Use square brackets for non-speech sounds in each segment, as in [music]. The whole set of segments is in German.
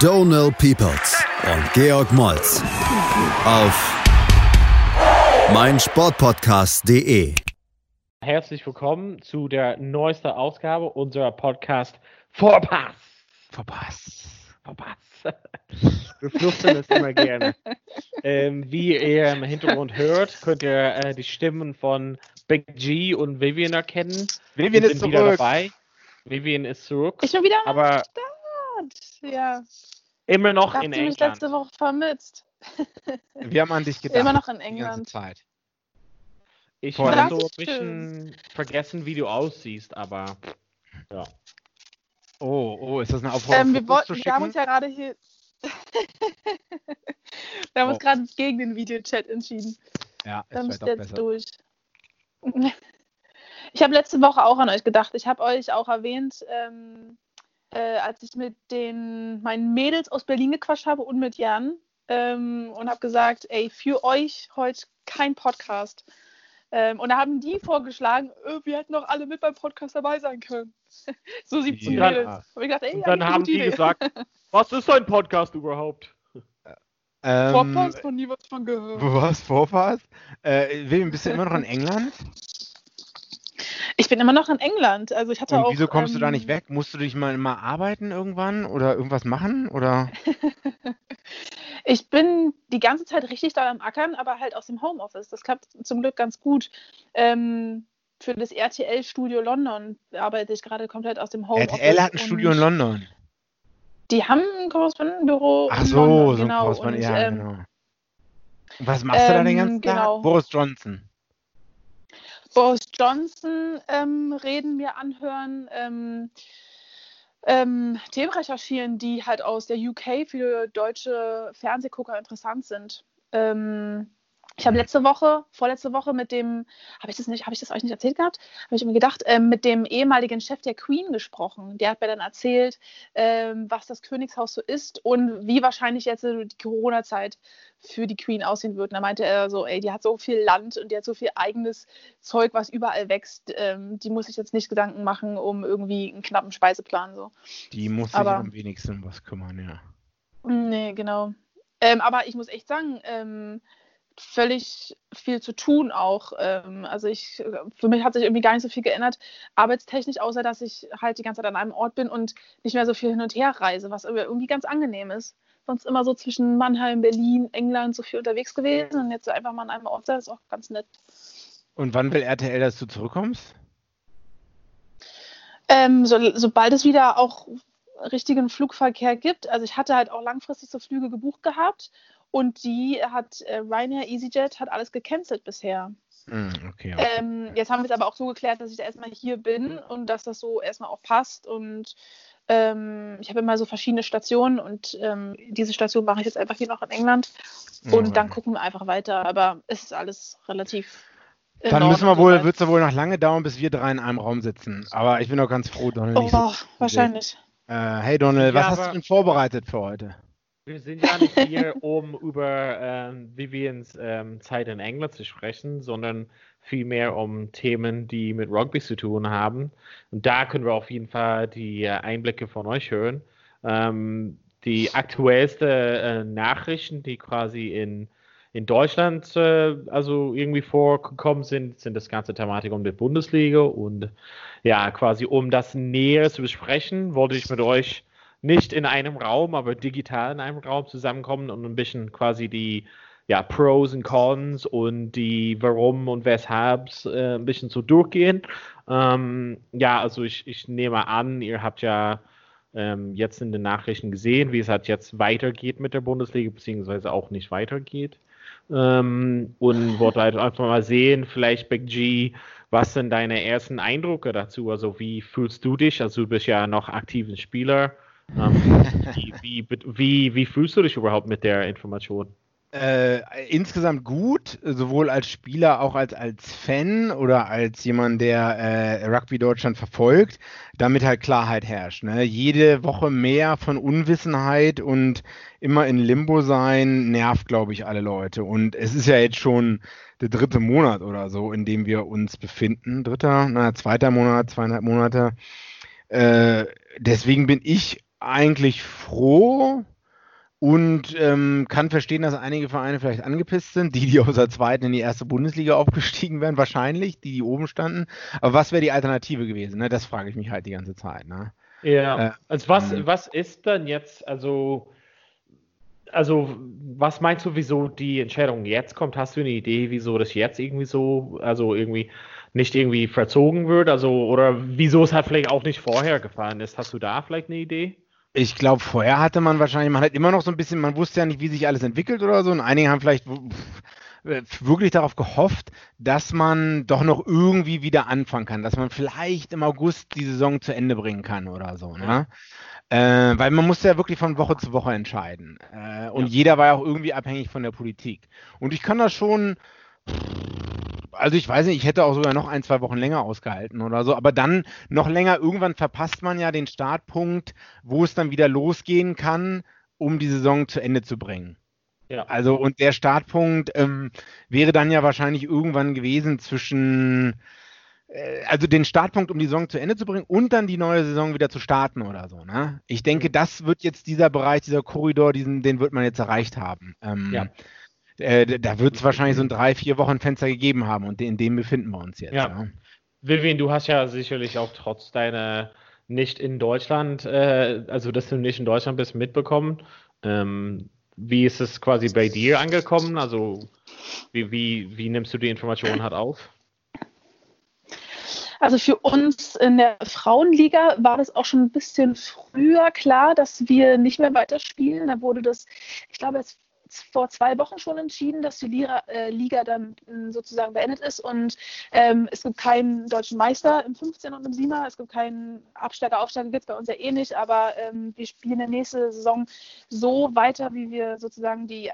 Donal Peoples und Georg Moltz auf meinsportpodcast.de. Herzlich willkommen zu der neuesten Ausgabe unserer Podcast Vorpass. Vorpass. Vorpass. Wir flüstern es immer gerne. Ähm, wie ihr im Hintergrund hört, könnt ihr äh, die Stimmen von Big G und Vivian erkennen. Vivian ist wieder zurück. dabei. Vivian ist zurück. Ich bin wieder am aber Start. Ja, immer noch in ihr mich England. letzte Woche vermisst? Wir haben an dich [laughs] gedacht. Immer noch in Die ganze England. Zeit. Ich habe so ein ist bisschen vergessen, wie du aussiehst, aber ja. Oh, oh, ist das eine Aufforderung, Ähm, wir, wollten, wir haben uns ja gerade hier. [laughs] wir haben uns Oh. gerade gegen den Videochat entschieden. ja, wäre es doch jetzt besser. durch. [laughs] Ich habe letzte Woche auch an euch gedacht. Ich habe euch auch erwähnt, ähm, äh, als ich mit den meinen Mädels aus Berlin gequatscht habe und mit Jan ähm, und habe gesagt, ey, für euch heute kein Podcast. Ähm, und da haben die vorgeschlagen, äh, wir hätten doch alle mit beim Podcast dabei sein können. [laughs] so 17 Ja. Mädels. Hab ich gedacht, ey, Und dann haben die Idee. gesagt, [laughs] was ist ein Podcast überhaupt? Ähm, Vorpass, noch nie was von gehört. was, Vorpass? Äh, Vivian, bist du immer noch in England? Ich bin immer noch in England. Also ich hatte Und auch. wieso kommst du da ähm, nicht weg? Musst du dich mal, mal arbeiten irgendwann oder irgendwas machen? Oder? [laughs] Ich bin die ganze Zeit richtig da am Ackern, aber halt aus dem Homeoffice. Das klappt zum Glück ganz gut. Ähm, für das RTL-Studio London arbeite ich gerade komplett aus dem Homeoffice. RTL hat ein Studio in London. Die haben ein Korrespondentenbüro Ach in so, London, so ein genau. Korrespondent. Ja, ähm, genau. Und was machst du da den ähm, ganzen genau. Tag? Boris Johnson. Boris Johnson ähm, reden mir anhören, ähm, ähm, Themen recherchieren, die halt aus der UK für deutsche Fernsehgucker interessant sind. Ähm, ich habe letzte Woche, vorletzte Woche mit dem, habe ich das nicht, habe ich das euch nicht erzählt gehabt? Habe ich mir gedacht, ähm, mit dem ehemaligen Chef der Queen gesprochen. Der hat mir dann erzählt, ähm, was das Königshaus so ist und wie wahrscheinlich jetzt die Corona-Zeit für die Queen aussehen wird. Und da meinte er so, ey, die hat so viel Land und die hat so viel eigenes Zeug, was überall wächst. Ähm, die muss sich jetzt nicht Gedanken machen um irgendwie einen knappen Speiseplan. So. Die muss sich Aber- am wenigsten um was kümmern, ja. Nee, genau. Ähm, aber ich muss echt sagen, ähm, völlig viel zu tun auch. Ähm, also ich, für mich hat sich irgendwie gar nicht so viel geändert, arbeitstechnisch, außer dass ich halt die ganze Zeit an einem Ort bin und nicht mehr so viel hin und her reise, was irgendwie ganz angenehm ist. Sonst immer so zwischen Mannheim, Berlin, England so viel unterwegs gewesen und jetzt so einfach mal an einem Ort sein, ist auch ganz nett. Und wann will RTL, dass du zurückkommst? Ähm, so, sobald es wieder auch richtigen Flugverkehr gibt, also ich hatte halt auch langfristig so Flüge gebucht gehabt und die hat äh, Ryanair, EasyJet hat alles gecancelt bisher. Hm, okay. okay. Ähm, jetzt haben wir es aber auch so geklärt, dass ich da erstmal hier bin und dass das so erstmal auch passt und ähm, ich habe immer so verschiedene Stationen und ähm, diese Station mache ich jetzt einfach hier noch in England und Ja. dann gucken wir einfach weiter, aber es ist alles relativ Dann müssen wir wohl, wird es ja wohl noch lange dauern, bis wir drei in einem Raum sitzen. Aber ich bin doch ganz froh, Donald. Oh, nicht so wahrscheinlich. Äh, hey Donald, Ja, was hast du denn vorbereitet für heute? Wir sind ja nicht hier, um über ähm, Vivians ähm, Zeit in England zu sprechen, sondern vielmehr um Themen, die mit Rugby zu tun haben. Und da können wir auf jeden Fall die äh, Einblicke von euch hören. Ähm, die aktuellste äh, Nachrichten, die quasi in, in Deutschland äh, also irgendwie vorgekommen sind, sind das ganze Thematik um die Bundesliga. Und ja, quasi um das näher zu besprechen, wollte ich mit euch nicht in einem Raum, aber digital in einem Raum zusammenkommen und ein bisschen quasi die ja, Pros und Cons und die Warum und Weshalbs äh, ein bisschen so durchgehen. Ähm, ja, also ich, ich nehme an, ihr habt ja ähm, jetzt in den Nachrichten gesehen, wie es halt jetzt weitergeht mit der Bundesliga, beziehungsweise auch nicht weitergeht. Ähm, und wollte halt einfach mal sehen, vielleicht Big G, was sind deine ersten Eindrücke dazu? Also wie fühlst du dich? Also du bist ja noch aktiver Spieler. Ähm, [laughs] wie, wie, wie, wie fühlst du dich überhaupt mit der Information? Äh, insgesamt gut, sowohl als Spieler, auch als, als Fan oder als jemand, der äh, Rugby Deutschland verfolgt, damit halt Klarheit herrscht. Ne? Jede Woche mehr von Unwissenheit und immer in Limbo sein, nervt, glaube ich, alle Leute. Und es ist ja jetzt schon der dritte Monat oder so, in dem wir uns befinden. Dritter, na, zweiter Monat, zweieinhalb Monate. Äh, deswegen bin ich eigentlich froh, und ähm, kann verstehen, dass einige Vereine vielleicht angepisst sind, die, die aus der zweiten in die erste Bundesliga aufgestiegen wären, wahrscheinlich, die, die oben standen. Aber was wäre die Alternative gewesen? Ne? Das frage ich mich halt die ganze Zeit. Ne? Ja, äh, also was, ähm, was ist denn jetzt, also, also was meinst du, wieso die Entscheidung jetzt kommt? Hast du eine Idee, wieso das jetzt irgendwie so, also irgendwie nicht irgendwie verzogen wird? Also, oder wieso es halt vielleicht auch nicht vorher gefallen ist? Hast du da vielleicht eine Idee? Ich glaube, vorher hatte man wahrscheinlich, man hat immer noch so ein bisschen, man wusste ja nicht, wie sich alles entwickelt oder so. Und einige haben vielleicht wirklich darauf gehofft, dass man doch noch irgendwie wieder anfangen kann, dass man vielleicht im August die Saison zu Ende bringen kann oder so. Ne? Äh, weil man musste ja wirklich von Woche zu Woche entscheiden. Äh, und ja. jeder war ja auch irgendwie abhängig von der Politik. Und ich kann das schon also ich weiß nicht, ich hätte auch sogar noch ein, zwei Wochen länger ausgehalten oder so, aber dann noch länger, irgendwann verpasst man ja den Startpunkt, wo es dann wieder losgehen kann, um die Saison zu Ende zu bringen. Ja. Also und der Startpunkt ähm, wäre dann ja wahrscheinlich irgendwann gewesen zwischen, äh, also den Startpunkt, um die Saison zu Ende zu bringen und dann die neue Saison wieder zu starten oder so. Ne? Ich denke, mhm. das wird jetzt dieser Bereich, dieser Korridor, diesen, den wird man jetzt erreicht haben. Ähm, ja äh, da wird es wahrscheinlich so ein drei, vier Wochen Fenster gegeben haben und in dem befinden wir uns jetzt. Ja. ja. Vivian, du hast ja sicherlich auch trotz deiner nicht in Deutschland, äh, also dass du nicht in Deutschland bist, mitbekommen. Ähm, wie ist es quasi bei dir angekommen? Also wie, wie, wie nimmst du die Informationen halt auf? Also für uns in der Frauenliga war das auch schon ein bisschen früher klar, dass wir nicht mehr weiterspielen. Da wurde das, ich glaube, es vor zwei Wochen schon entschieden, dass die Liga, äh, Liga dann äh, sozusagen beendet ist und ähm, es gibt keinen deutschen Meister im 15 und im 7er, es gibt keinen Absteiger, Aufsteiger gibt es bei uns ja eh nicht, aber ähm, wir spielen der nächste Saison so weiter, wie wir sozusagen die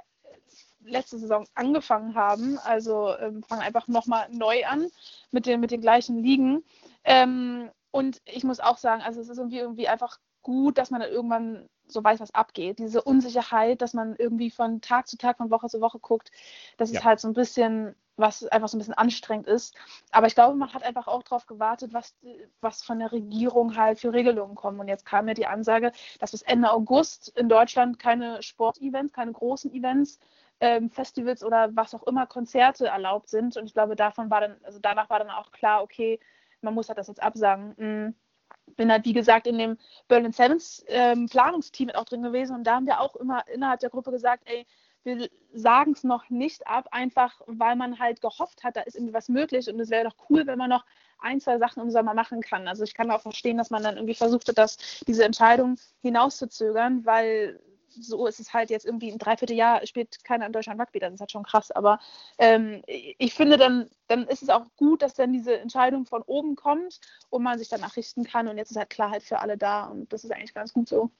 letzte Saison angefangen haben. Also ähm, fangen einfach nochmal neu an mit den, mit den gleichen Ligen. Ähm, und ich muss auch sagen, also es ist irgendwie, irgendwie einfach gut, dass man dann irgendwann so weiß, was abgeht. Diese Unsicherheit, dass man irgendwie von Tag zu Tag, von Woche zu Woche guckt, das ja. ist halt so ein bisschen, was einfach so ein bisschen anstrengend ist. Aber ich glaube, man hat einfach auch darauf gewartet, was, was von der Regierung halt für Regelungen kommen. Und jetzt kam ja die Ansage, dass bis Ende August in Deutschland keine Sportevents, keine großen Events, ähm, Festivals oder was auch immer, Konzerte erlaubt sind. Und ich glaube, davon war dann, also danach war dann auch klar, okay, man muss halt das jetzt absagen. Mhm bin halt, wie gesagt, in dem Berlin Sevens ähm, Planungsteam auch drin gewesen und da haben wir auch immer innerhalb der Gruppe gesagt, ey, wir sagen es noch nicht ab, einfach weil man halt gehofft hat, da ist irgendwie was möglich und es wäre doch cool, wenn man noch ein, zwei Sachen im Sommer machen kann. Also ich kann auch verstehen, dass man dann irgendwie versucht hat, diese Entscheidung hinauszuzögern, weil so ist es halt jetzt irgendwie ein Dreivierteljahr spielt keiner in Deutschland Rugby, das ist halt schon krass. Aber ähm, ich finde, dann, dann ist es auch gut, dass dann diese Entscheidung von oben kommt und man sich danach richten kann. Und jetzt ist halt Klarheit für alle da und das ist eigentlich ganz gut so.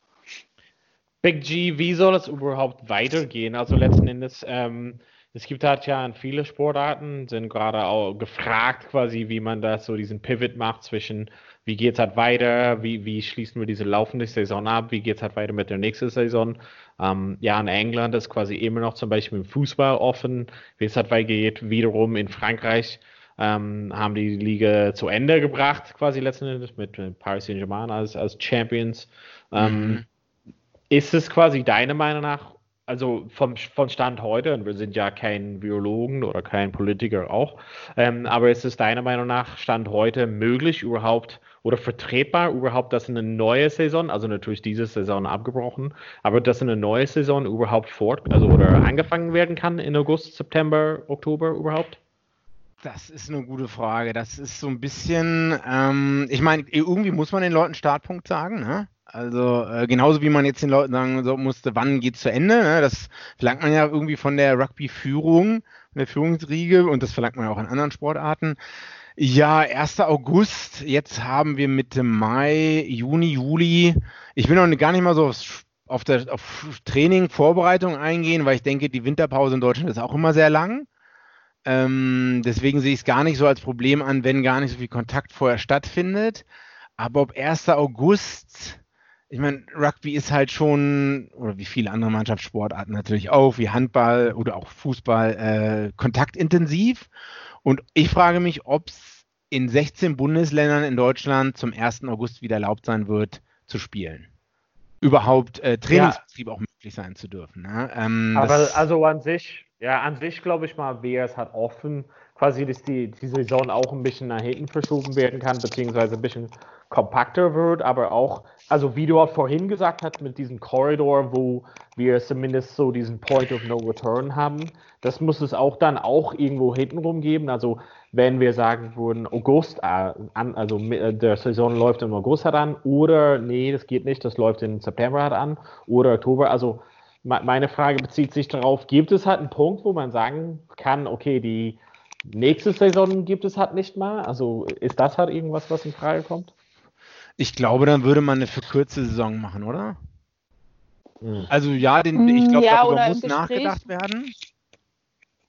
Big G, wie soll es überhaupt weitergehen? Also letzten Endes, ähm, es gibt halt ja viele Sportarten, sind gerade auch gefragt quasi, wie man das so diesen Pivot macht zwischen wie geht es halt weiter, wie, wie schließen wir diese laufende Saison ab, wie geht es halt weiter mit der nächsten Saison. Ähm, ja, in England ist quasi immer noch zum Beispiel im Fußball offen, wie es halt weitergeht. Wiederum in Frankreich ähm, haben die Liga zu Ende gebracht, quasi letzten Endes mit, mit Paris Saint-Germain als, als Champions. Ähm, mhm. Ist es quasi deiner Meinung nach also vom, von Stand heute, und wir sind ja kein Biologen oder kein Politiker auch, ähm, aber ist es deiner Meinung nach Stand heute möglich überhaupt oder vertretbar überhaupt, dass eine neue Saison, also natürlich diese Saison abgebrochen, aber dass eine neue Saison überhaupt fort, also oder angefangen werden kann in August, September, Oktober überhaupt? Das ist eine gute Frage. Das ist so ein bisschen, ähm, ich meine, irgendwie muss man den Leuten Startpunkt sagen, ne? Also äh, genauso wie man jetzt den Leuten sagen so musste, wann geht zu Ende. Ne? Das verlangt man ja irgendwie von der Rugby-Führung, von der Führungsriege und das verlangt man auch in anderen Sportarten. Ja, 1. August. Jetzt haben wir Mitte Mai, Juni, Juli. Ich will noch gar nicht mal so aufs auf, der, auf Training, Vorbereitung eingehen, weil ich denke, die Winterpause in Deutschland ist auch immer sehr lang. Ähm, deswegen sehe ich es gar nicht so als Problem an, wenn gar nicht so viel Kontakt vorher stattfindet. Aber ob 1. August, ich meine, Rugby ist halt schon, oder wie viele andere Mannschaftssportarten natürlich auch, wie Handball oder auch Fußball, äh, kontaktintensiv. Und ich frage mich, ob es in 16 Bundesländern in Deutschland zum 1. August wieder erlaubt sein wird, zu spielen. Überhaupt äh, Trainingsbetrieb ja. auch möglich sein zu dürfen. Ne? Ähm, Aber also an sich, ja, an sich glaube ich mal, wäre es halt offen, quasi, dass die, die Saison auch ein bisschen nach hinten verschoben werden kann, beziehungsweise ein bisschen kompakter wird, aber auch, also wie du auch vorhin gesagt hast, mit diesem Korridor, wo wir zumindest so diesen Point of No Return haben, das muss es auch dann auch irgendwo hintenrum geben. Also wenn wir sagen würden, August, äh, an, also äh, der Saison läuft im August halt an, oder nee, das geht nicht, das läuft im September halt an, oder Oktober, also meine Frage bezieht sich darauf, gibt es halt einen Punkt, wo man sagen kann, okay, die nächste Saison gibt es halt nicht mal? Also ist das halt irgendwas, was in Frage kommt? Ich glaube, dann würde man eine verkürzte Saison machen, oder? Hm. Also ja, den, ich glaube, ja, darüber muss nachgedacht werden.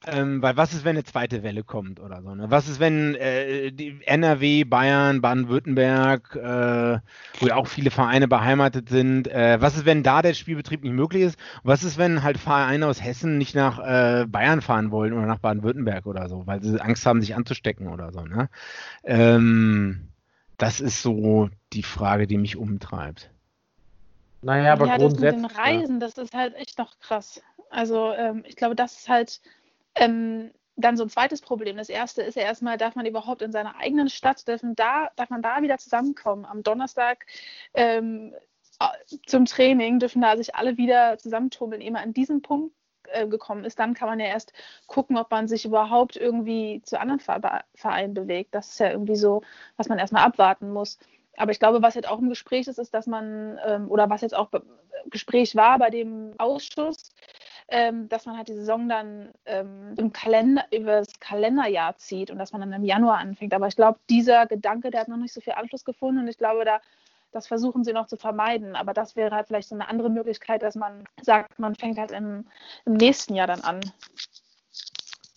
Ähm, weil was ist, wenn eine zweite Welle kommt oder so? Ne? Was ist, wenn äh, die NRW, Bayern, Baden-Württemberg, äh, wo ja auch viele Vereine beheimatet sind, äh, was ist, wenn da der Spielbetrieb nicht möglich ist? was ist, wenn halt Vereine aus Hessen nicht nach äh, Bayern fahren wollen oder nach Baden-Württemberg oder so, weil sie Angst haben, sich anzustecken oder so? Ne? Ähm, das ist so die Frage, die mich umtreibt. Naja, aber ja, grundsätzlich. Das mit den Reisen, das ist halt echt noch krass. Also ähm, ich glaube, das ist halt ähm, dann so ein zweites Problem. Das erste ist ja erstmal, darf man überhaupt in seiner eigenen Stadt, darf man da, darf man da wieder zusammenkommen? Am Donnerstag ähm, zum Training dürfen da sich alle wieder zusammentummeln, man an diesen Punkt äh, gekommen ist, dann kann man ja erst gucken, ob man sich überhaupt irgendwie zu anderen Vereinen bewegt. Das ist ja irgendwie so, was man erstmal abwarten muss. Aber ich glaube, was jetzt auch im Gespräch ist, ist, dass man, ähm, oder was jetzt auch Gespräch war bei dem Ausschuss, ähm, dass man halt die Saison dann ähm, im Kalender, über das Kalenderjahr zieht und dass man dann im Januar anfängt. Aber ich glaube, dieser Gedanke, der hat noch nicht so viel Anschluss gefunden und ich glaube, da das versuchen sie noch zu vermeiden. Aber das wäre halt vielleicht so eine andere Möglichkeit, dass man sagt, man fängt halt im, im nächsten Jahr dann an.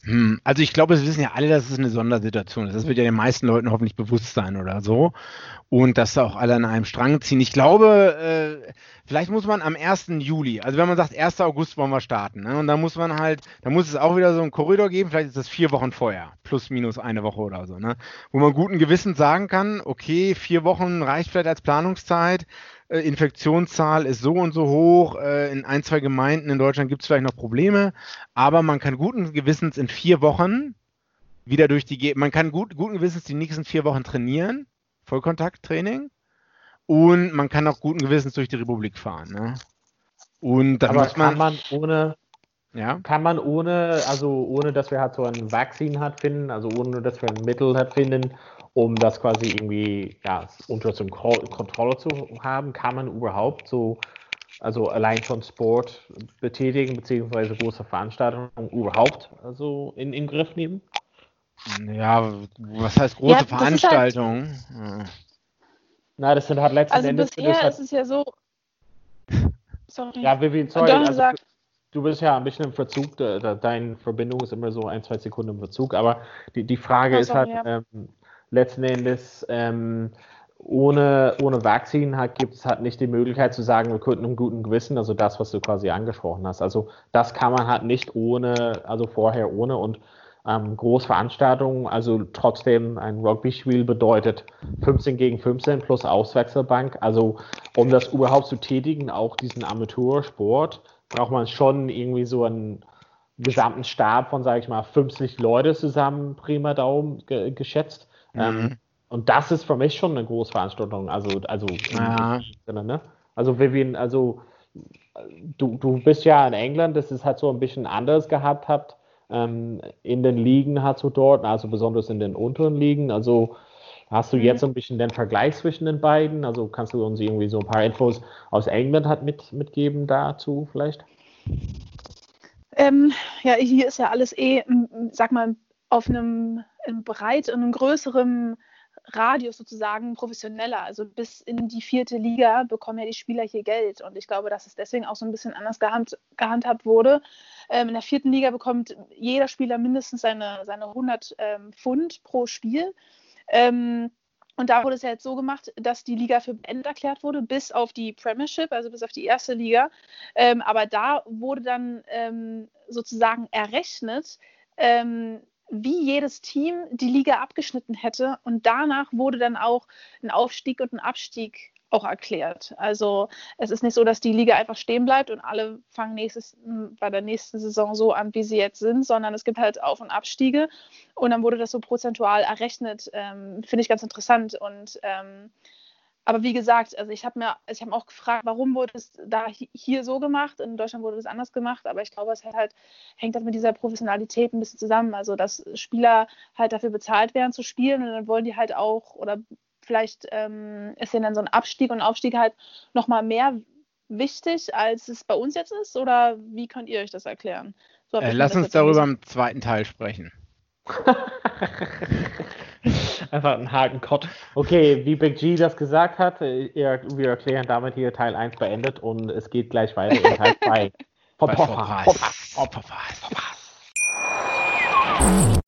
Hm, also ich glaube, es wissen ja alle, dass es eine Sondersituation ist. Das wird ja den meisten Leuten hoffentlich bewusst sein oder so. Und dass da auch alle an einem Strang ziehen. Ich glaube, äh, vielleicht muss man am 1. Juli, also wenn man sagt, 1. August wollen wir starten, ne? und dann muss man halt, da muss es auch wieder so einen Korridor geben, vielleicht ist das vier Wochen vorher, plus minus eine Woche oder so, ne? wo man guten Gewissens sagen kann, okay, vier Wochen reicht vielleicht als Planungszeit, äh, Infektionszahl ist so und so hoch, äh, in ein, zwei Gemeinden in Deutschland gibt es vielleicht noch Probleme, aber man kann guten Gewissens in vier Wochen wieder durch die, man kann gut, guten Gewissens die nächsten vier Wochen trainieren, Vollkontakttraining, und man kann auch guten Gewissens durch die Republik fahren. Ne? Und dann aber muss man, kann man ohne, ja? Kann man ohne, also ohne, dass wir halt so ein Vaccine hat finden, also ohne, dass wir ein Mittel hat finden, um das quasi irgendwie ja, unter Kontrolle zu haben, kann man überhaupt so, also allein schon Sport betätigen, beziehungsweise große Veranstaltungen überhaupt also in, in den Griff nehmen? Ja, was heißt große ja, Veranstaltungen? Halt, ja. Na, das sind halt letzten also Endes. Bisher halt, ist es ja so. Sorry. Ja, Vivian, sorry. Also, du bist ja ein bisschen im Verzug, deine Verbindung ist immer so ein, zwei Sekunden im Verzug, aber die, die Frage oh, ist halt, ja. ähm, letzten Endes ähm, ohne, ohne Vaccine halt, gibt es halt nicht die Möglichkeit zu sagen, wir könnten im guten Gewissen, also das, was du quasi angesprochen hast. Also das kann man halt nicht ohne, also vorher ohne und ähm, Großveranstaltungen, also trotzdem ein Rugby-Spiel bedeutet 15 gegen 15 plus Auswechselbank. Also um das überhaupt zu tätigen, auch diesen Amateursport, braucht man schon irgendwie so einen gesamten Stab von, sage ich mal, 50 Leute zusammen, prima Daumen ge geschätzt. Ähm, mhm. Ähm, und das ist für mich schon eine Großveranstaltung. Also, also, ja. Sinne, ne? also Vivian, also du, du bist ja in England, das ist halt so ein bisschen anders gehabt habt ähm, in den Ligen halt so dort, also besonders in den unteren Ligen. Also hast du mhm. jetzt so ein bisschen den Vergleich zwischen den beiden? Also kannst du uns irgendwie so ein paar Infos aus England halt mit, mitgeben dazu vielleicht? Ähm, ja, hier ist ja alles eh, sag mal, auf einem, einem breit, in einem größeren Radius sozusagen professioneller. Also bis in die vierte Liga bekommen ja die Spieler hier Geld. Und ich glaube, dass es deswegen auch so ein bisschen anders gehand, gehandhabt wurde. Ähm, in der vierten Liga bekommt jeder Spieler mindestens seine, seine 100 ähm, Pfund pro Spiel. Ähm, und da wurde es ja jetzt so gemacht, dass die Liga für beendet erklärt wurde, bis auf die Premiership, also bis auf die erste Liga. Ähm, aber da wurde dann ähm, sozusagen errechnet, ähm, wie jedes Team die Liga abgeschnitten hätte. Und danach wurde dann auch ein Aufstieg und ein Abstieg auch erklärt. Also es ist nicht so, dass die Liga einfach stehen bleibt und alle fangen nächstes, bei der nächsten Saison so an, wie sie jetzt sind, sondern es gibt halt Auf- und Abstiege und dann wurde das so prozentual errechnet. Ähm, Finde ich ganz interessant und ähm, aber wie gesagt, also ich habe mir, also ich habe auch gefragt, warum wurde es da hier so gemacht? In Deutschland wurde es anders gemacht, aber ich glaube, es halt, hängt halt mit dieser Professionalität ein bisschen zusammen. Also dass Spieler halt dafür bezahlt werden zu spielen und dann wollen die halt auch oder vielleicht ähm, ist ja dann so ein Abstieg und Aufstieg halt nochmal mehr wichtig, als es bei uns jetzt ist? Oder wie könnt ihr euch das erklären? So äh, lass uns darüber im zweiten Teil sprechen. [laughs] Einfach ein Haken Kott. Okay, wie Big G das gesagt hat, wir erklären damit hier Teil 1 beendet und es geht gleich weiter in Teil 2. Poppa, Poppa, Poppa, Poppa.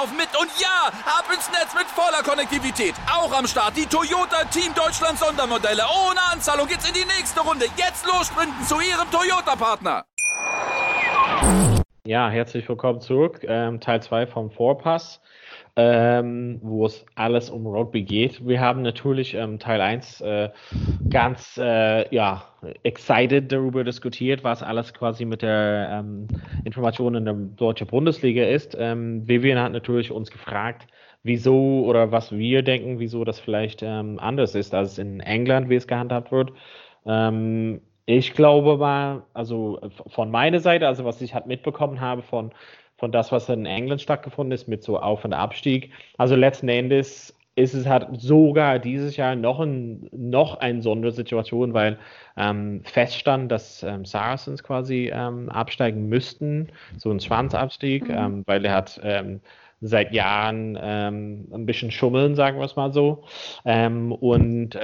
laufen mit. Und ja, ab ins Netz mit voller Konnektivität. Auch am Start die Toyota Team Deutschland Sondermodelle. Ohne Anzahlung geht's in die nächste Runde. Jetzt los sprinten zu Ihrem Toyota-Partner. Ja, herzlich willkommen zurück. Ähm, Teil 2 vom Vorpass ähm, wo es alles um Rugby geht. Wir haben natürlich ähm, Teil 1 äh, ganz äh, ja, excited darüber diskutiert, was alles quasi mit der ähm, Information in der deutschen Bundesliga ist. Ähm, Vivian hat natürlich uns gefragt, wieso oder was wir denken, wieso das vielleicht ähm, anders ist als in England, wie es gehandhabt wird. Ähm, ich glaube mal, also von meiner Seite, also was ich halt mitbekommen habe von von das, was in England stattgefunden ist, mit so Auf- und Abstieg. Also letzten Endes ist es halt sogar dieses Jahr noch, ein, noch eine Sondersituation, weil ähm, feststand, dass ähm, Saracens quasi ähm, absteigen müssten, so ein Schwanzabstieg, mhm. ähm, weil er hat ähm, seit Jahren ähm, ein bisschen schummeln, sagen wir es mal so. Und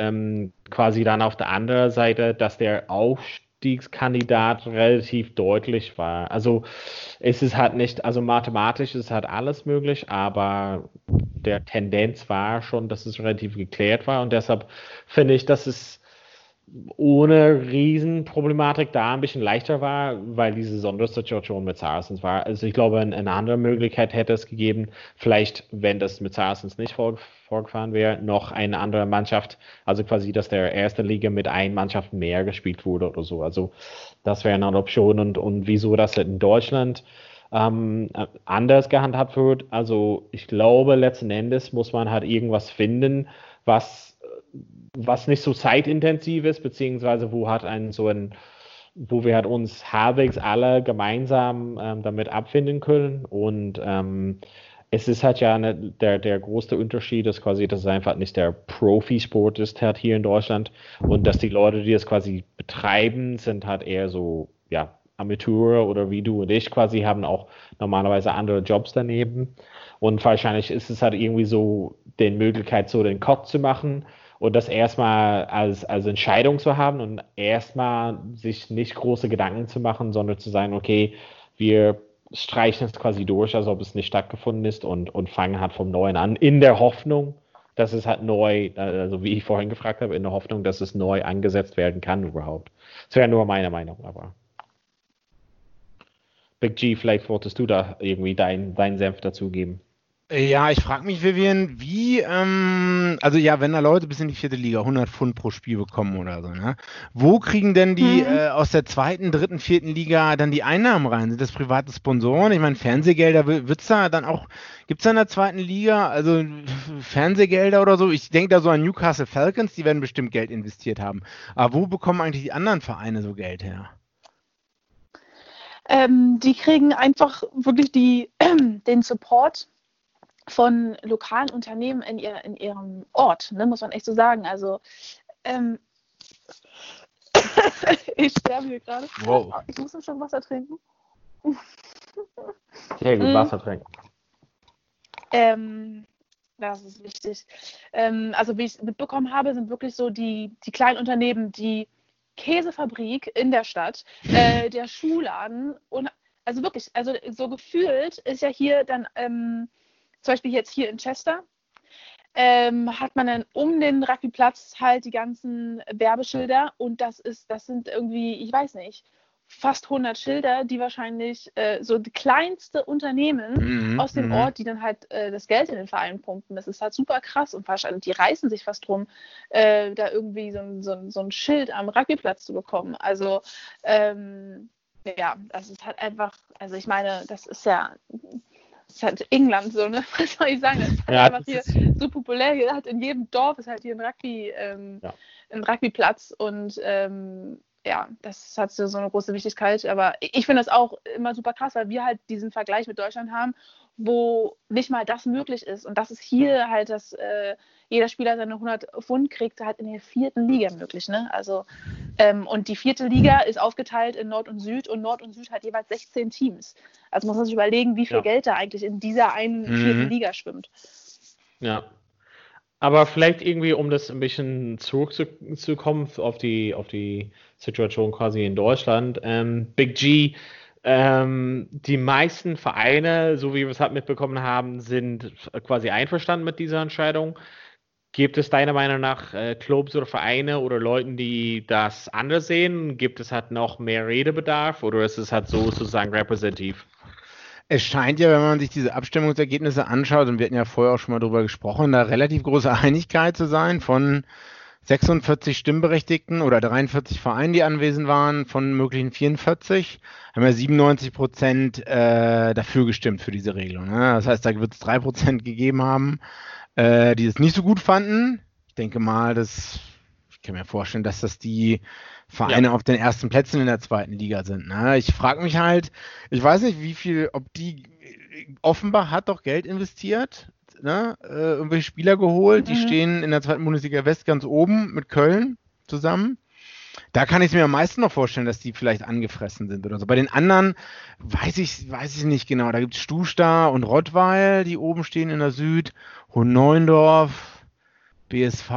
quasi dann auf der anderen Seite, dass der Aufstieg Aufstiegskandidat relativ deutlich war. Also es ist halt nicht, also mathematisch ist halt alles möglich, aber der Tendenz war schon, dass es relativ geklärt war und deshalb finde ich, dass es ohne Riesenproblematik da ein bisschen leichter war, weil diese Sondersituation mit Saracens war. Also ich glaube, eine andere Möglichkeit hätte es gegeben, vielleicht, wenn das mit Saracens nicht vor, vorgefahren wäre, noch eine andere Mannschaft, also quasi, dass der erste Liga mit einer Mannschaft mehr gespielt wurde oder so. Also das wäre eine Option und, und wieso das in Deutschland ähm, anders gehandhabt wird. Also ich glaube, letzten Endes muss man halt irgendwas finden, was was nicht so zeitintensiv ist, beziehungsweise wo hat ein so ein, wo wir halt uns halbwegs alle gemeinsam ähm, damit abfinden können. Und ähm, es ist halt ja eine, der, der große Unterschied ist quasi, dass es einfach nicht der Profisport ist halt hier in Deutschland und dass die Leute, die es quasi betreiben, sind halt eher so, ja, Amateure oder wie du und ich quasi haben auch normalerweise andere Jobs daneben. Und wahrscheinlich ist es halt irgendwie so, den Möglichkeit, so den Cut zu machen und das erstmal als, als Entscheidung zu haben und erstmal sich nicht große Gedanken zu machen, sondern zu sagen, okay, wir streichen es quasi durch, als ob es nicht stattgefunden ist und, und fangen halt vom Neuen an, in der Hoffnung, dass es halt neu, also wie ich vorhin gefragt habe, in der Hoffnung, dass es neu angesetzt werden kann überhaupt. Das wäre nur meine Meinung, aber. Big G, vielleicht wolltest du da irgendwie deinen dein Senf dazugeben. Ja, ich frage mich, Vivian, wie, ähm, also ja, wenn da Leute bis in die vierte Liga 100 Pfund pro Spiel bekommen oder so, ne? Wo kriegen denn die mhm. äh, aus der zweiten, dritten, vierten Liga dann die Einnahmen rein? Sind das private Sponsoren? Ich meine, Fernsehgelder wird es da dann auch, gibt es da in der zweiten Liga, also [laughs] Fernsehgelder oder so? Ich denke da so an Newcastle Falcons, die werden bestimmt Geld investiert haben. Aber wo bekommen eigentlich die anderen Vereine so Geld her? Ähm, die kriegen einfach wirklich die, [clears throat] den Support von lokalen Unternehmen in, ihr, in ihrem Ort, ne, muss man echt so sagen. Also ähm, [laughs] ich sterbe hier gerade. Wow. Ich muss schon Wasser trinken. Sehr gut, Wasser trinken. Ähm, das ist wichtig. Ähm, also wie ich mitbekommen habe, sind wirklich so die, die kleinen Unternehmen, die Käsefabrik in der Stadt, äh, der Schuhladen und also wirklich, also so gefühlt ist ja hier dann ähm, zum Beispiel jetzt hier in Chester, ähm, hat man dann um den Rugbyplatz halt die ganzen Werbeschilder und das ist, das sind irgendwie, ich weiß nicht, fast 100 Schilder, die wahrscheinlich äh, so die kleinste Unternehmen mhm, aus dem mhm. Ort, die dann halt äh, das Geld in den Verein pumpen. Das ist halt super krass und wahrscheinlich die reißen sich fast drum, äh, da irgendwie so ein, so, so ein Schild am Rugbyplatz zu bekommen. Also ähm, ja, das ist halt einfach, also ich meine, das ist ja ist halt England so, ne? [laughs] Was soll ich sagen? Das ist halt ja, einfach hier so populär. Hier hat in jedem Dorf ist halt hier ein Rugby, ähm, ja. ein Rugbyplatz und ähm, ja, das hat so eine große Wichtigkeit. Aber ich finde das auch immer super krass, weil wir halt diesen Vergleich mit Deutschland haben, wo nicht mal das möglich ist. Und das ist hier halt, dass äh, jeder Spieler seine 100 Pfund kriegt, halt in der vierten Liga möglich. Ne? Also, ähm, und die vierte Liga ist aufgeteilt in Nord und Süd und Nord und Süd hat jeweils 16 Teams. Also muss man sich überlegen, wie viel ja. Geld da eigentlich in dieser einen mhm. vierten Liga schwimmt. Ja. Aber vielleicht irgendwie, um das ein bisschen zurückzukommen auf die, auf die Situation quasi in Deutschland. Ähm, Big G ähm, die meisten Vereine, so wie wir es halt mitbekommen haben, sind quasi einverstanden mit dieser Entscheidung. Gibt es deiner Meinung nach äh, Clubs oder Vereine oder Leuten, die das anders sehen? Gibt es halt noch mehr Redebedarf oder ist es halt so sozusagen repräsentativ? Es scheint ja, wenn man sich diese Abstimmungsergebnisse anschaut, und wir hatten ja vorher auch schon mal darüber gesprochen, da relativ große Einigkeit zu sein von 46 Stimmberechtigten oder 43 Vereinen, die anwesend waren, von möglichen 44, haben ja 97 Prozent äh, dafür gestimmt für diese Regelung. Ne? Das heißt, da wird es 3 Prozent gegeben haben, äh, die es nicht so gut fanden. Ich denke mal, dass, ich kann mir vorstellen, dass das die Vereine ja. auf den ersten Plätzen in der zweiten Liga sind. Ne? Ich frage mich halt, ich weiß nicht, wie viel, ob die offenbar hat doch Geld investiert ne, äh, irgendwelche Spieler geholt, die mhm. stehen in der zweiten Bundesliga West ganz oben mit Köln zusammen. Da kann ich mir am meisten noch vorstellen, dass die vielleicht angefressen sind oder so. Bei den anderen weiß ich, weiß ich nicht genau. Da gibt es Stusta und Rottweil, die oben stehen in der Süd, Hohneundorf, BSV.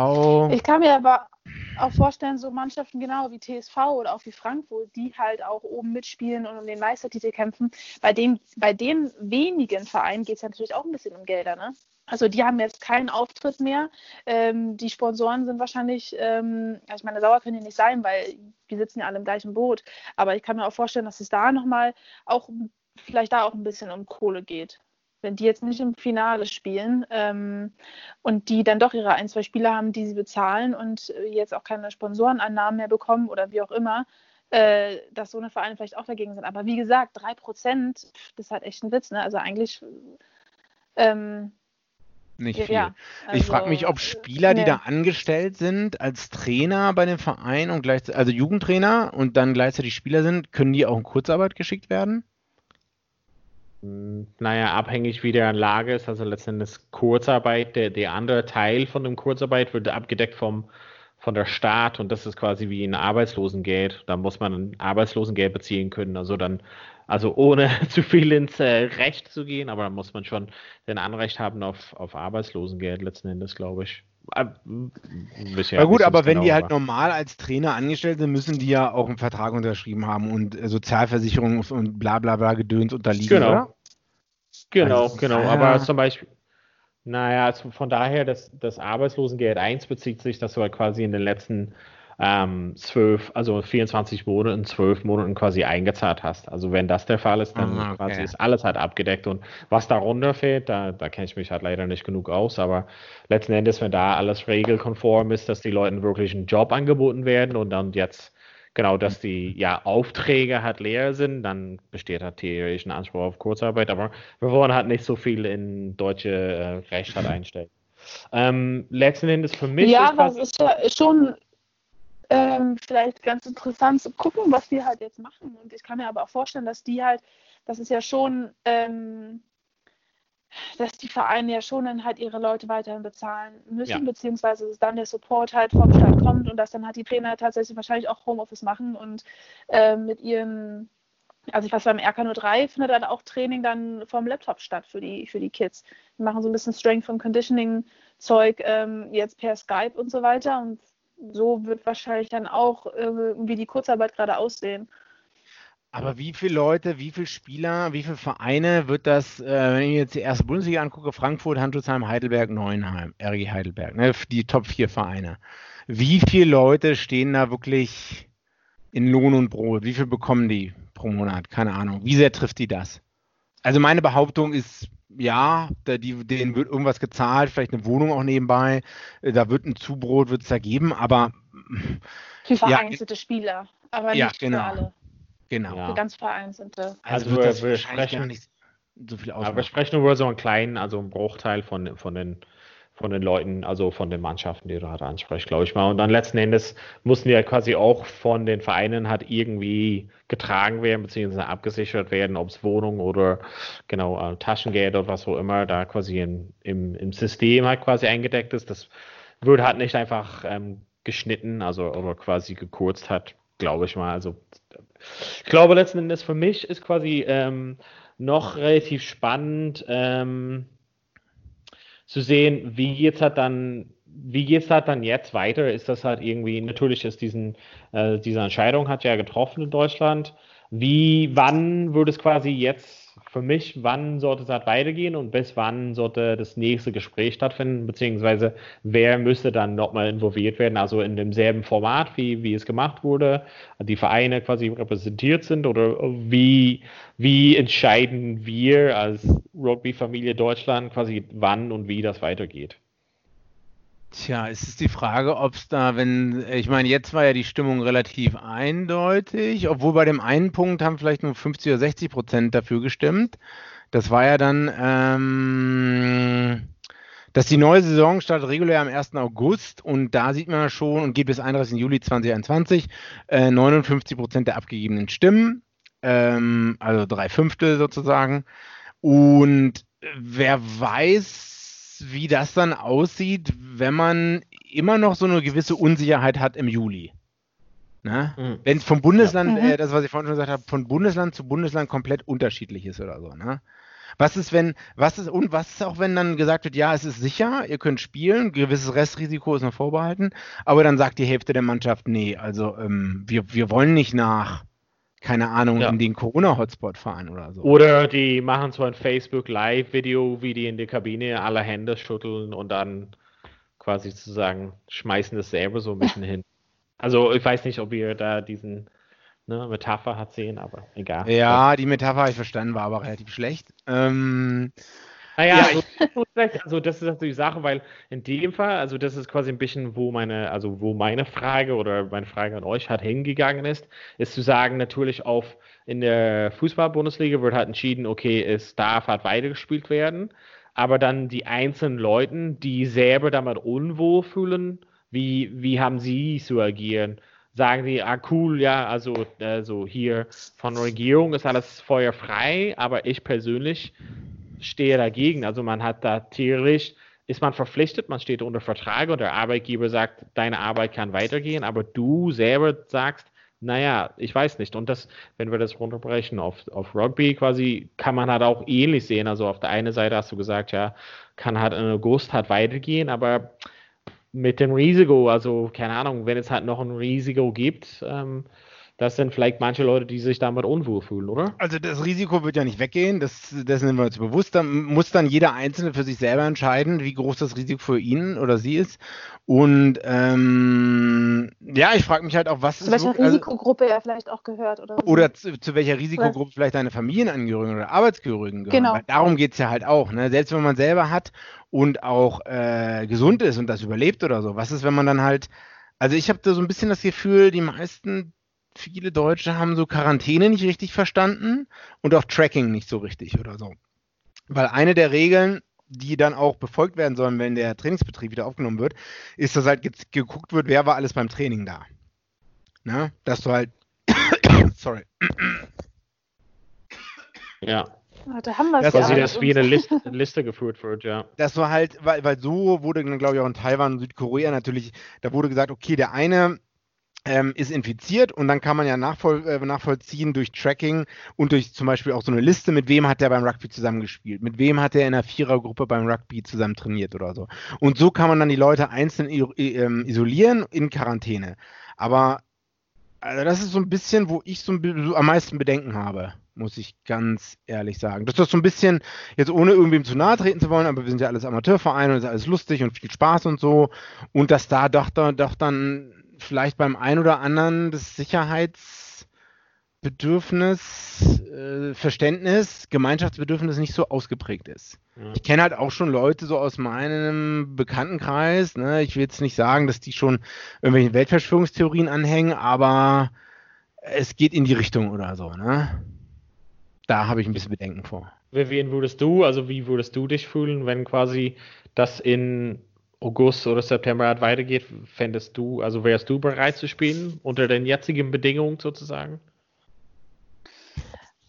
Ich kann mir aber auch vorstellen, so Mannschaften genau wie TSV oder auch wie Frankfurt, die halt auch oben mitspielen und um den Meistertitel kämpfen. Bei, dem, bei den wenigen Vereinen geht es ja natürlich auch ein bisschen um Gelder, ne? Also die haben jetzt keinen Auftritt mehr. Ähm, die Sponsoren sind wahrscheinlich, ähm, ich meine, sauer können die nicht sein, weil die sitzen ja alle im gleichen Boot. Aber ich kann mir auch vorstellen, dass es da nochmal auch vielleicht da auch ein bisschen um Kohle geht wenn die jetzt nicht im Finale spielen ähm, und die dann doch ihre ein, zwei Spieler haben, die sie bezahlen und äh, jetzt auch keine Sponsorenannahmen mehr bekommen oder wie auch immer, äh, dass so eine Vereine vielleicht auch dagegen sind. Aber wie gesagt, drei Prozent, das ist halt echt ein Witz. Ne? Also eigentlich ähm, nicht viel. Ja, also, ich frage mich, ob Spieler, die da angestellt sind als Trainer bei dem Verein und gleichzeitig, also Jugendtrainer und dann gleichzeitig Spieler sind, können die auch in Kurzarbeit geschickt werden? Hm, naja, abhängig wie der Lage ist, also letztendlich Kurzarbeit, der, der andere Teil von dem Kurzarbeit wird abgedeckt vom, von der Staat und das ist quasi wie ein Arbeitslosengeld. Da muss man ein Arbeitslosengeld beziehen können. Also dann, also ohne [laughs] zu viel ins äh, Recht zu gehen, aber dann muss man schon den Anrecht haben auf, auf Arbeitslosengeld letzten Endes, glaube ich. Äh, ja gut, aber wenn genau die halt war. normal als Trainer angestellt sind, müssen die ja auch einen Vertrag unterschrieben haben und äh, Sozialversicherung und bla bla bla Gedöns unterliegen, genau. oder? Genau, also, genau. Ja. Aber zum Beispiel, naja, also von daher, das, das Arbeitslosengeld 1 bezieht sich, dass du halt quasi in den letzten ähm, zwölf, also 24 Monate in zwölf Monaten quasi eingezahlt hast. Also wenn das der Fall ist, dann ah, okay. quasi ist alles halt abgedeckt und was darunter fehlt, da, da kenne ich mich halt leider nicht genug aus, aber letzten Endes, wenn da alles regelkonform ist, dass die Leuten wirklich einen Job angeboten werden und dann jetzt genau, dass die ja Aufträge halt leer sind, dann besteht halt theoretisch ein Anspruch auf Kurzarbeit, aber wir wollen halt nicht so viel in deutsche äh, Recht halt einstellen. Ähm, letzten Endes für mich. Ja, das ist ja schon ähm, vielleicht ganz interessant zu gucken, was die halt jetzt machen. Und ich kann mir aber auch vorstellen, dass die halt, das ist ja schon, ähm, dass die Vereine ja schon dann halt ihre Leute weiterhin bezahlen müssen, ja. beziehungsweise dass dann der Support halt vom Staat kommt und dass dann halt die Trainer tatsächlich wahrscheinlich auch Homeoffice machen und äh, mit ihren, also ich weiß beim RK03 findet dann auch Training dann vom Laptop statt für die, für die Kids. Die machen so ein bisschen Strength und Conditioning Zeug ähm, jetzt per Skype und so weiter und so wird wahrscheinlich dann auch äh, wie die Kurzarbeit gerade aussehen. Aber wie viele Leute, wie viele Spieler, wie viele Vereine wird das, äh, wenn ich jetzt die erste Bundesliga angucke, Frankfurt, Handelsheim, Heidelberg, Neuenheim, RG Heidelberg, ne, die Top 4 Vereine. Wie viele Leute stehen da wirklich in Lohn und Brot? Wie viel bekommen die pro Monat? Keine Ahnung. Wie sehr trifft die das? Also meine Behauptung ist, ja, da, die, denen wird irgendwas gezahlt, vielleicht eine Wohnung auch nebenbei, äh, da wird ein Zubrot, wird es da geben, aber für vereinzelte ja, Spieler, aber nicht ja, genau. für alle. Genau. Ja. Für ganz vereinzelte. Also, also wir, wir sprechen nicht so viel aus. wir sprechen über so einen kleinen, also einen Bruchteil von, von den von den Leuten, also von den Mannschaften, die du halt ansprichst, glaube ich mal. Und dann letzten Endes mussten die ja quasi auch von den Vereinen halt irgendwie getragen werden, beziehungsweise abgesichert werden, ob es Wohnung oder genau äh, Taschengeld oder was auch immer da quasi in, im, im System halt quasi eingedeckt ist. Das wird halt nicht einfach ähm, geschnitten, also oder quasi gekürzt hat, glaube ich mal. Also ich glaube letzten Endes für mich ist quasi ähm, noch relativ spannend, ähm, zu sehen, wie geht's halt dann, wie geht's halt dann jetzt weiter? Ist das halt irgendwie, natürlich ist diesen, äh, diese Entscheidung hat ja getroffen in Deutschland. Wie, wann würde es quasi jetzt für mich, wann sollte es halt weitergehen und bis wann sollte das nächste Gespräch stattfinden, beziehungsweise wer müsste dann nochmal involviert werden, also in demselben Format, wie, wie es gemacht wurde, die Vereine quasi repräsentiert sind oder wie, wie entscheiden wir als Rugby-Familie Deutschland quasi wann und wie das weitergeht? Tja, es ist die Frage, ob es da, wenn, ich meine, jetzt war ja die Stimmung relativ eindeutig, obwohl bei dem einen Punkt haben vielleicht nur 50 oder 60 Prozent dafür gestimmt. Das war ja dann, ähm, dass die neue Saison startet regulär am 1. August und da sieht man schon und geht bis 31. Juli 2021 äh, 59 Prozent der abgegebenen Stimmen, ähm, also drei Fünftel sozusagen. Und wer weiß, wie das dann aussieht, wenn man immer noch so eine gewisse Unsicherheit hat im Juli. Ne? Mhm. Wenn es vom Bundesland, ja. äh, das was ich vorhin schon gesagt habe, von Bundesland zu Bundesland komplett unterschiedlich ist oder so. Ne? Was ist, wenn, was ist, und was ist auch, wenn dann gesagt wird, ja, es ist sicher, ihr könnt spielen, gewisses Restrisiko ist noch vorbehalten, aber dann sagt die Hälfte der Mannschaft, nee, also ähm, wir, wir wollen nicht nach keine Ahnung, ja. in den Corona-Hotspot fahren oder so. Oder die machen so ein Facebook-Live-Video, wie die in der Kabine alle Hände schütteln und dann quasi sozusagen schmeißen das selber so ein bisschen hin. [laughs] Also ich weiß nicht, ob ihr da diesen ne, Metapher hat sehen, aber egal. Ja, die Metapher habe ich verstanden, war aber relativ schlecht. Ähm, naja, ja, also, also, das ist natürlich Sache, weil in dem Fall, also das ist quasi ein bisschen, wo meine, also wo meine Frage oder meine Frage an euch hat hingegangen ist, ist zu sagen, natürlich auf in der Fußball-Bundesliga wird halt entschieden, okay, es darf halt weitergespielt werden, aber dann die einzelnen Leute, die selber damit unwohl fühlen, wie, wie haben sie zu agieren? Sagen die, ah cool, ja, also, also hier von der Regierung ist alles feuerfrei, aber ich persönlich stehe dagegen. Also man hat da theoretisch, ist man verpflichtet, man steht unter Vertrag und der Arbeitgeber sagt, deine Arbeit kann weitergehen, aber du selber sagst, naja, ich weiß nicht. Und das, wenn wir das runterbrechen auf, auf Rugby quasi, kann man halt auch ähnlich sehen. Also auf der einen Seite hast du gesagt, ja, kann halt in August halt weitergehen, aber mit dem Risiko, also keine Ahnung, wenn es halt noch ein Risiko gibt, ähm, das sind vielleicht manche Leute, die sich damit unwohl fühlen, oder? Also das Risiko wird ja nicht weggehen, das, dessen sind wir uns bewusst. Da muss dann jeder Einzelne für sich selber entscheiden, wie groß das Risiko für ihn oder sie ist. Und ähm, ja, ich frage mich halt auch, was zu welcher also, Risikogruppe er vielleicht auch gehört. Oder, oder zu, zu, welcher Risikogruppe vielleicht deine Familienangehörigen oder Arbeitsgehörigen gehören. Genau. Weil darum geht es ja halt auch. Ne? Selbst wenn man selber hat und auch äh, gesund ist und das überlebt oder so. Was ist, wenn man dann halt also ich habe da so ein bisschen das Gefühl, die meisten viele Deutsche haben so Quarantäne nicht richtig verstanden und auch Tracking nicht so richtig oder so. Weil eine der Regeln, die dann auch befolgt werden sollen, wenn der Trainingsbetrieb wieder aufgenommen wird, ist, dass halt geguckt wird, wer war alles beim Training da. Ne? Dass du halt. [coughs] Sorry. Ja. Ah, da haben wir es ja. das wie eine Liste, Liste, geführt wird, ja. Das war halt, weil, weil so wurde dann, glaube ich, auch in Taiwan und Südkorea natürlich, da wurde gesagt, okay, der eine ähm, ist infiziert und dann kann man ja nachvoll, äh, nachvollziehen durch Tracking und durch zum Beispiel auch so eine Liste, mit wem hat der beim Rugby zusammengespielt, mit wem hat er in einer Vierergruppe beim Rugby zusammen trainiert oder so. Und so kann man dann die Leute einzeln ähm, isolieren in Quarantäne. Aber also das ist so ein bisschen, wo ich so, so am meisten Bedenken habe, muss ich ganz ehrlich sagen. Das ist so ein bisschen, jetzt ohne irgendwem zu nahe treten zu wollen, aber wir sind ja alles Amateurvereine und es ist alles lustig und viel Spaß und so. Und dass da doch, doch dann vielleicht beim einen oder anderen das Sicherheitsbedürfnis, äh, Verständnis, Gemeinschaftsbedürfnis nicht so ausgeprägt ist. Ja. Ich kenne halt auch schon Leute so aus meinem Bekanntenkreis. Ne? Ich will jetzt nicht sagen, dass die schon irgendwelche Weltverschwörungstheorien anhängen, aber es geht in die Richtung oder so. Ne? Da habe ich ein bisschen Bedenken vor. Wen würdest du, also wie würdest du dich fühlen, wenn quasi das in August oder September halt weitergeht, fändest du, also wärst du bereit zu spielen unter den jetzigen Bedingungen sozusagen?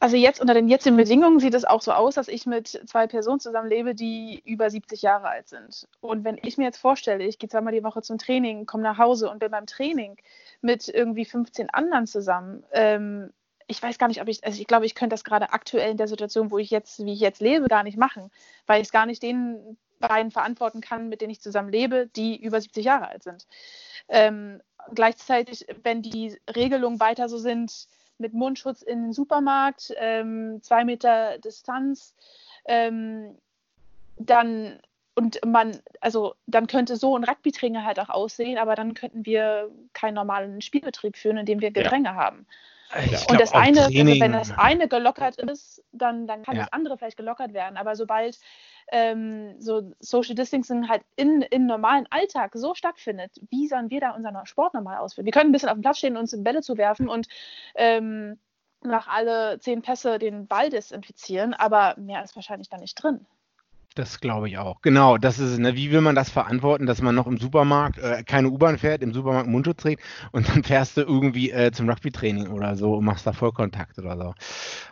Also jetzt unter den jetzigen Bedingungen sieht es auch so aus, dass ich mit zwei Personen zusammenlebe, die über 70 Jahre alt sind. Und wenn ich mir jetzt vorstelle, ich gehe zweimal die Woche zum Training, komme nach Hause und bin beim Training mit irgendwie 15 anderen zusammen, ähm, ich weiß gar nicht, ob ich, also ich glaube, ich könnte das gerade aktuell in der Situation, wo ich jetzt, wie ich jetzt lebe, gar nicht machen, weil ich es gar nicht den beiden verantworten kann, mit denen ich zusammen lebe, die über 70 Jahre alt sind. Ähm, gleichzeitig, wenn die Regelungen weiter so sind, mit Mundschutz in den Supermarkt, ähm, zwei Meter Distanz, ähm, dann und man, also dann könnte so ein Rugby-Trainer halt auch aussehen, aber dann könnten wir keinen normalen Spielbetrieb führen, in dem wir Gedränge ja. haben. Ich und das eine, also wenn das eine gelockert ist, dann, dann kann ja. das andere vielleicht gelockert werden. Aber sobald ähm, so Social Distancing halt in, im normalen Alltag so stattfindet, wie sollen wir da unseren Sport normal ausführen? Wir können ein bisschen auf dem Platz stehen uns Bälle zu werfen und ähm, nach alle zehn Pässe den Ball desinfizieren, aber mehr ist wahrscheinlich da nicht drin. Das glaube ich auch. Genau, das ist, ne, wie will man das verantworten, dass man noch im Supermarkt äh, keine U-Bahn fährt, im Supermarkt Mundschutz trägt und dann fährst du irgendwie äh, zum Rugby-Training oder so und machst da Vollkontakt oder so.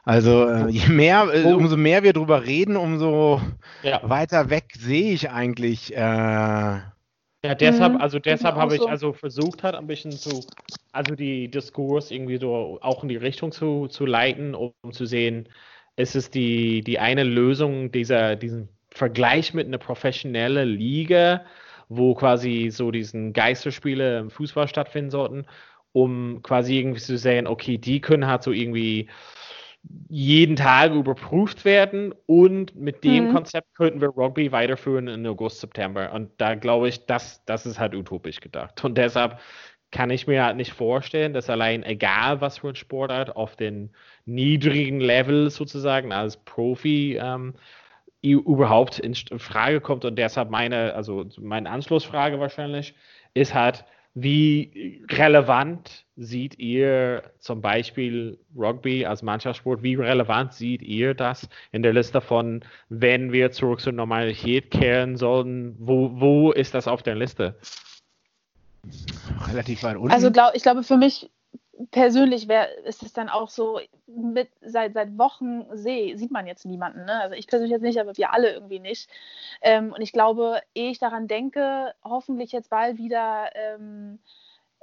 Also äh, je mehr, äh, umso mehr wir drüber reden, umso ja. weiter weg sehe ich eigentlich. Äh, ja, deshalb, mhm. also deshalb habe ich also versucht halt ein bisschen zu, also die Diskurs irgendwie so auch in die Richtung zu, zu leiten, um, um zu sehen, ist es die, die eine Lösung dieser, diesen Vergleich mit einer professionellen Liga, wo quasi so diesen Geisterspiele im Fußball stattfinden sollten, um quasi irgendwie zu sehen, okay, die können halt so irgendwie jeden Tag überprüft werden und mit dem mhm. Konzept könnten wir Rugby weiterführen in August, September. Und da glaube ich, das, das ist halt utopisch gedacht. Und deshalb kann ich mir halt nicht vorstellen, dass allein, egal was für ein Sportart, auf den niedrigen Level sozusagen als Profi ähm, überhaupt in Frage kommt. Und deshalb meine, also meine Anschlussfrage wahrscheinlich ist halt, wie relevant seht ihr zum Beispiel Rugby als Mannschaftssport? Wie relevant seht ihr das in der Liste von, wenn wir zurück zur Normalität kehren sollen? Wo, wo ist das auf der Liste? Relativ weit unten. Also glaub, ich glaube, für mich persönlich wär, ist es dann auch so, mit, seit, seit Wochen seh, sieht man jetzt niemanden. Ne? Also ich persönlich jetzt nicht, aber wir alle irgendwie nicht. Ähm, und ich glaube, ehe ich daran denke, hoffentlich jetzt bald wieder ähm,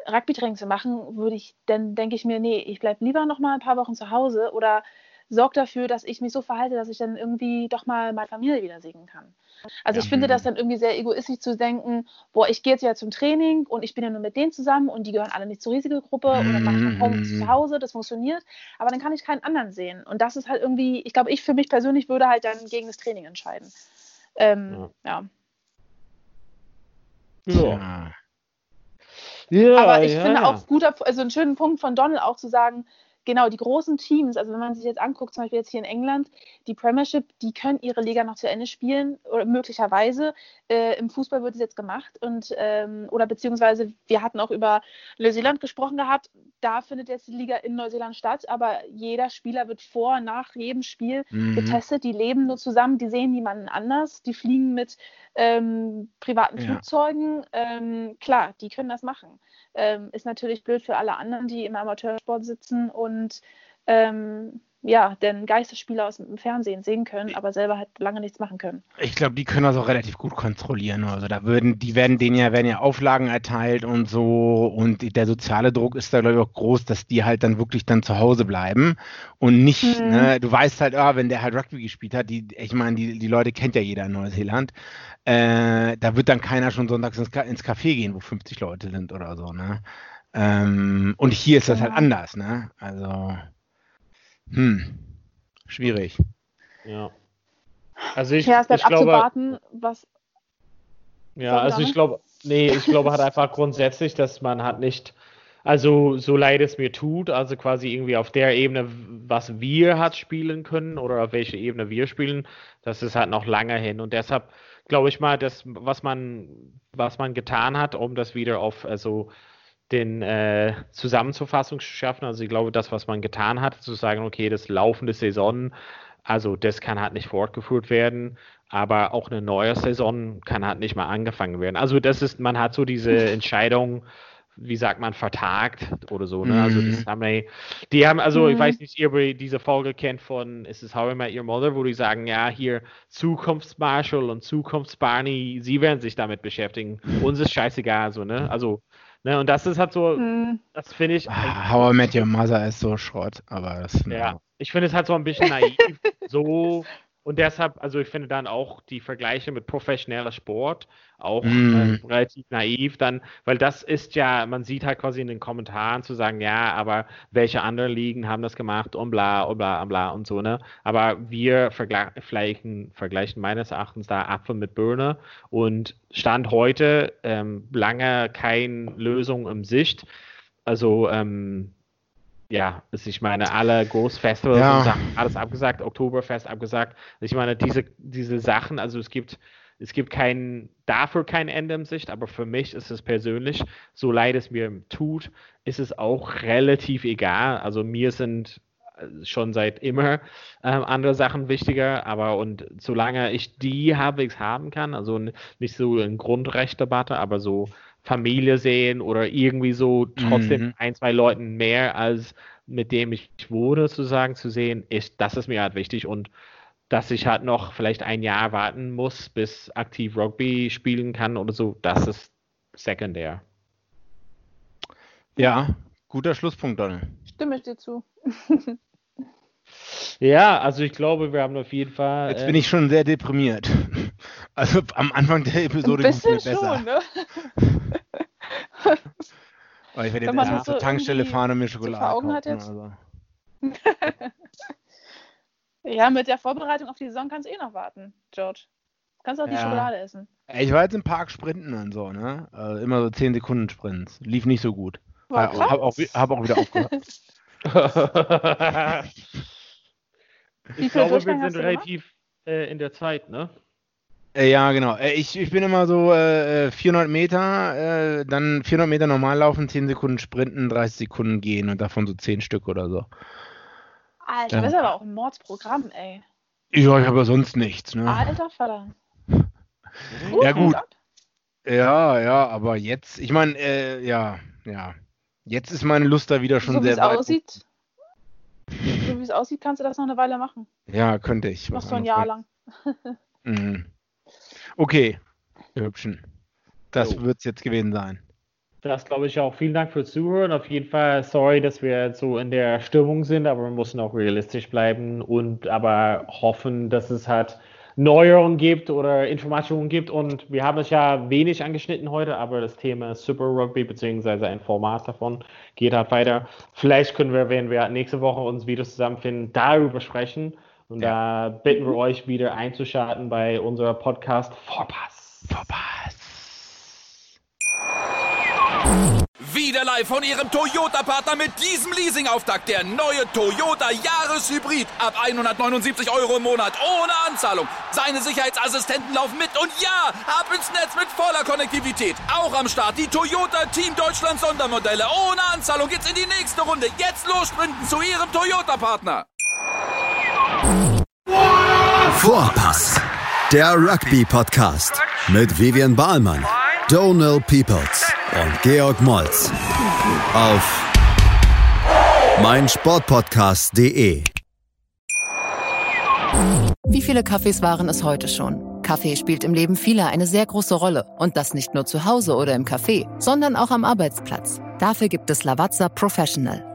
Rugby-Training zu machen, würde ich, dann denke ich mir, nee, ich bleibe lieber noch mal ein paar Wochen zu Hause oder sorgt dafür, dass ich mich so verhalte, dass ich dann irgendwie doch mal meine Familie wieder sehen kann. Also Ja, ich finde das hm. dann irgendwie sehr egoistisch zu denken, boah, ich gehe jetzt ja zum Training und ich bin ja nur mit denen zusammen und die gehören alle nicht zur Risikogruppe und dann mache ich mein Home Mhm. zu Hause, das funktioniert, aber dann kann ich keinen anderen sehen. Und das ist halt irgendwie, ich glaube, ich für mich persönlich würde halt dann gegen das Training entscheiden. Ähm, ja. Ja. Ja, Aber ich ja, finde ja. auch guter, also einen schönen Punkt von Donald auch zu sagen, genau, die großen Teams, also wenn man sich jetzt anguckt, zum Beispiel jetzt hier in England, die Premiership, die können ihre Liga noch zu Ende spielen, oder möglicherweise. Äh, Im Fußball wird es jetzt gemacht und ähm, oder beziehungsweise wir hatten auch über Neuseeland gesprochen gehabt, da findet jetzt die Liga in Neuseeland statt, aber jeder Spieler wird vor, nach jedem Spiel Mhm. getestet, die leben nur zusammen, die sehen niemanden anders, die fliegen mit ähm, privaten Ja. Flugzeugen. Ähm, klar, die können das machen. Ähm, ist natürlich blöd für alle anderen, die im Amateursport sitzen und ähm, ja, den Geisterspieler aus dem Fernsehen sehen können, aber selber halt lange nichts machen können. Ich glaube, die können das auch relativ gut kontrollieren. Also da würden, die werden denen ja, werden ja Auflagen erteilt und so. Und der soziale Druck ist da, glaube ich, auch groß, dass die halt dann wirklich dann zu Hause bleiben und nicht, Mhm. ne, du weißt halt, ah, wenn der halt Rugby gespielt hat, die, ich meine, die, die Leute kennt ja jeder in Neuseeland. Äh, da wird dann keiner schon sonntags ins Café gehen, wo 50 Leute sind oder so, ne? Ähm, und hier ist das halt anders, ne? Also, hm, schwierig. Ja. Also ich, ja, es bleibt ich glaube, was. Ja, also ich glaube, nee, ich glaube halt einfach grundsätzlich, dass man hat nicht, also so leid es mir tut, also quasi irgendwie auf der Ebene, was wir hat spielen können oder auf welche Ebene wir spielen, das ist halt noch lange hin und deshalb glaube ich mal, dass was man, was man getan hat, um das wieder auf, also den äh, Zusammenzufassung zu schaffen, also ich glaube, das, was man getan hat, zu sagen, okay, das laufende Saison, also das kann halt nicht fortgeführt werden, aber auch eine neue Saison kann halt nicht mal angefangen werden. Also das ist, man hat so diese Entscheidung, wie sagt man, vertagt oder so. Ne? Also das Mhm. haben die, die haben, also ich Mhm. weiß nicht, ob ihr diese Folge kennt von Is es How I Met Your Mother, wo die sagen, ja, hier Zukunftsmarshall und Zukunftsbarney, sie werden sich damit beschäftigen. Uns ist scheißegal, so, ne? Also, ne, und das ist halt so, Hm, das finde ich. Ah, How I Met Your Mother ist so Schrott, aber das Ja, ich finde es halt so ein bisschen naiv, [laughs] so und deshalb, also ich finde dann auch die Vergleiche mit professioneller Sport auch Mm. äh, relativ naiv dann, weil das ist ja, man sieht halt quasi in den Kommentaren zu sagen, ja, aber welche anderen Ligen haben das gemacht und bla und bla und bla und so, ne? Aber wir vergleichen, vergleichen meines Erachtens da Apfel mit Birne und Stand heute ähm, lange keine Lösung im Sicht. Also, ähm, ja, also ich meine, alle Großfestivals Ja. und Sachen, alles abgesagt, Oktoberfest abgesagt. Ich meine, diese, diese Sachen, also es gibt, es gibt kein, dafür kein Ende in Sicht, aber für mich ist es persönlich, so leid es mir tut, ist es auch relativ egal. Also mir sind äh, schon seit immer ähm, andere Sachen wichtiger, aber und solange ich die halbwegs haben kann, also nicht so eine Grundrechtdebatte, aber so Familie sehen oder irgendwie so trotzdem Mhm. ein, zwei Leuten mehr als mit dem ich wurde, sozusagen zu sehen, ist, das ist mir halt wichtig und dass ich halt noch vielleicht ein Jahr warten muss, bis aktiv Rugby spielen kann oder so, das ist sekundär. Ja, guter Schlusspunkt, Donald. stimme ich dir zu. [laughs] Ja, also ich glaube, wir haben auf jeden Fall. Jetzt äh, bin ich schon sehr deprimiert. [laughs] Also am Anfang der Episode ging es mir bisschen besser. schon, ne? [laughs] Aber ich werde Wenn jetzt man erstmal das zur so Tankstelle fahren und mir so Schokolade kaufen. hat jetzt. Also. [laughs] Ja, mit der Vorbereitung auf die Saison kannst du eh noch warten, George. Kannst auch die Ja. Schokolade essen. Ich war jetzt im Park sprinten und so, ne? Also immer so 10 Sekunden Sprints. Lief nicht so gut. War Hab, hab, auch, krass. hab auch wieder aufgehört. [laughs] [laughs] Ich glaube, wir sind relativ äh, in der Zeit, ne? Äh, ja, genau. Äh, ich, ich bin immer so äh, äh, 400 Meter, äh, dann 400 Meter normal laufen, 10 Sekunden sprinten, 30 Sekunden gehen und davon so 10 Stück oder so. Alter, Ja. das ist aber auch ein Mordsprogramm, ey. Ja, ich habe sonst nichts, ne? Alter Vater. [laughs] Ja, gut. Ja, ja, aber jetzt, ich meine, äh, ja, ja. Jetzt ist meine Lust da wieder schon So wie sehr es weit. aussieht. So wie es aussieht, kannst du das noch eine Weile machen. Ja, könnte ich. Noch so ein Jahr lang. [laughs] Mhm. Okay, ihr Hübschen. Das Jo. wird es jetzt gewesen sein. das glaube ich auch. Vielen Dank fürs Zuhören. Auf jeden Fall sorry, dass wir so in der Stimmung sind, aber wir müssen auch realistisch bleiben und aber hoffen, dass es halt Neuerungen gibt oder Informationen gibt. Und wir haben es ja wenig angeschnitten heute, aber das Thema Super Rugby beziehungsweise ein Format davon geht halt weiter. Vielleicht können wir, wenn wir nächste Woche uns wieder zusammenfinden, darüber sprechen. Und ja. da bitten wir euch wieder einzuschalten bei unserer Podcast Vorpass. Vorpass. Wieder live von Ihrem Toyota-Partner mit diesem Leasing-Auftakt. Der neue Toyota Jahreshybrid. Ab 179 Euro im Monat. Ohne Anzahlung. Seine Sicherheitsassistenten laufen mit. Und ja, ab ins Netz mit voller Konnektivität. Auch am Start die Toyota Team Deutschland Sondermodelle. Ohne Anzahlung geht's in die nächste Runde. Jetzt los sprinten zu Ihrem Toyota-Partner. Vorpass. Der Rugby-Podcast. Mit Vivian Bahlmann, Donal Peoples und Georg Moltz auf meinsportpodcast.de. Wie viele Kaffees waren es heute schon? Kaffee spielt im Leben vieler eine sehr große Rolle. Und das nicht nur zu Hause oder im Café, sondern auch am Arbeitsplatz. Dafür gibt es Lavazza Professional.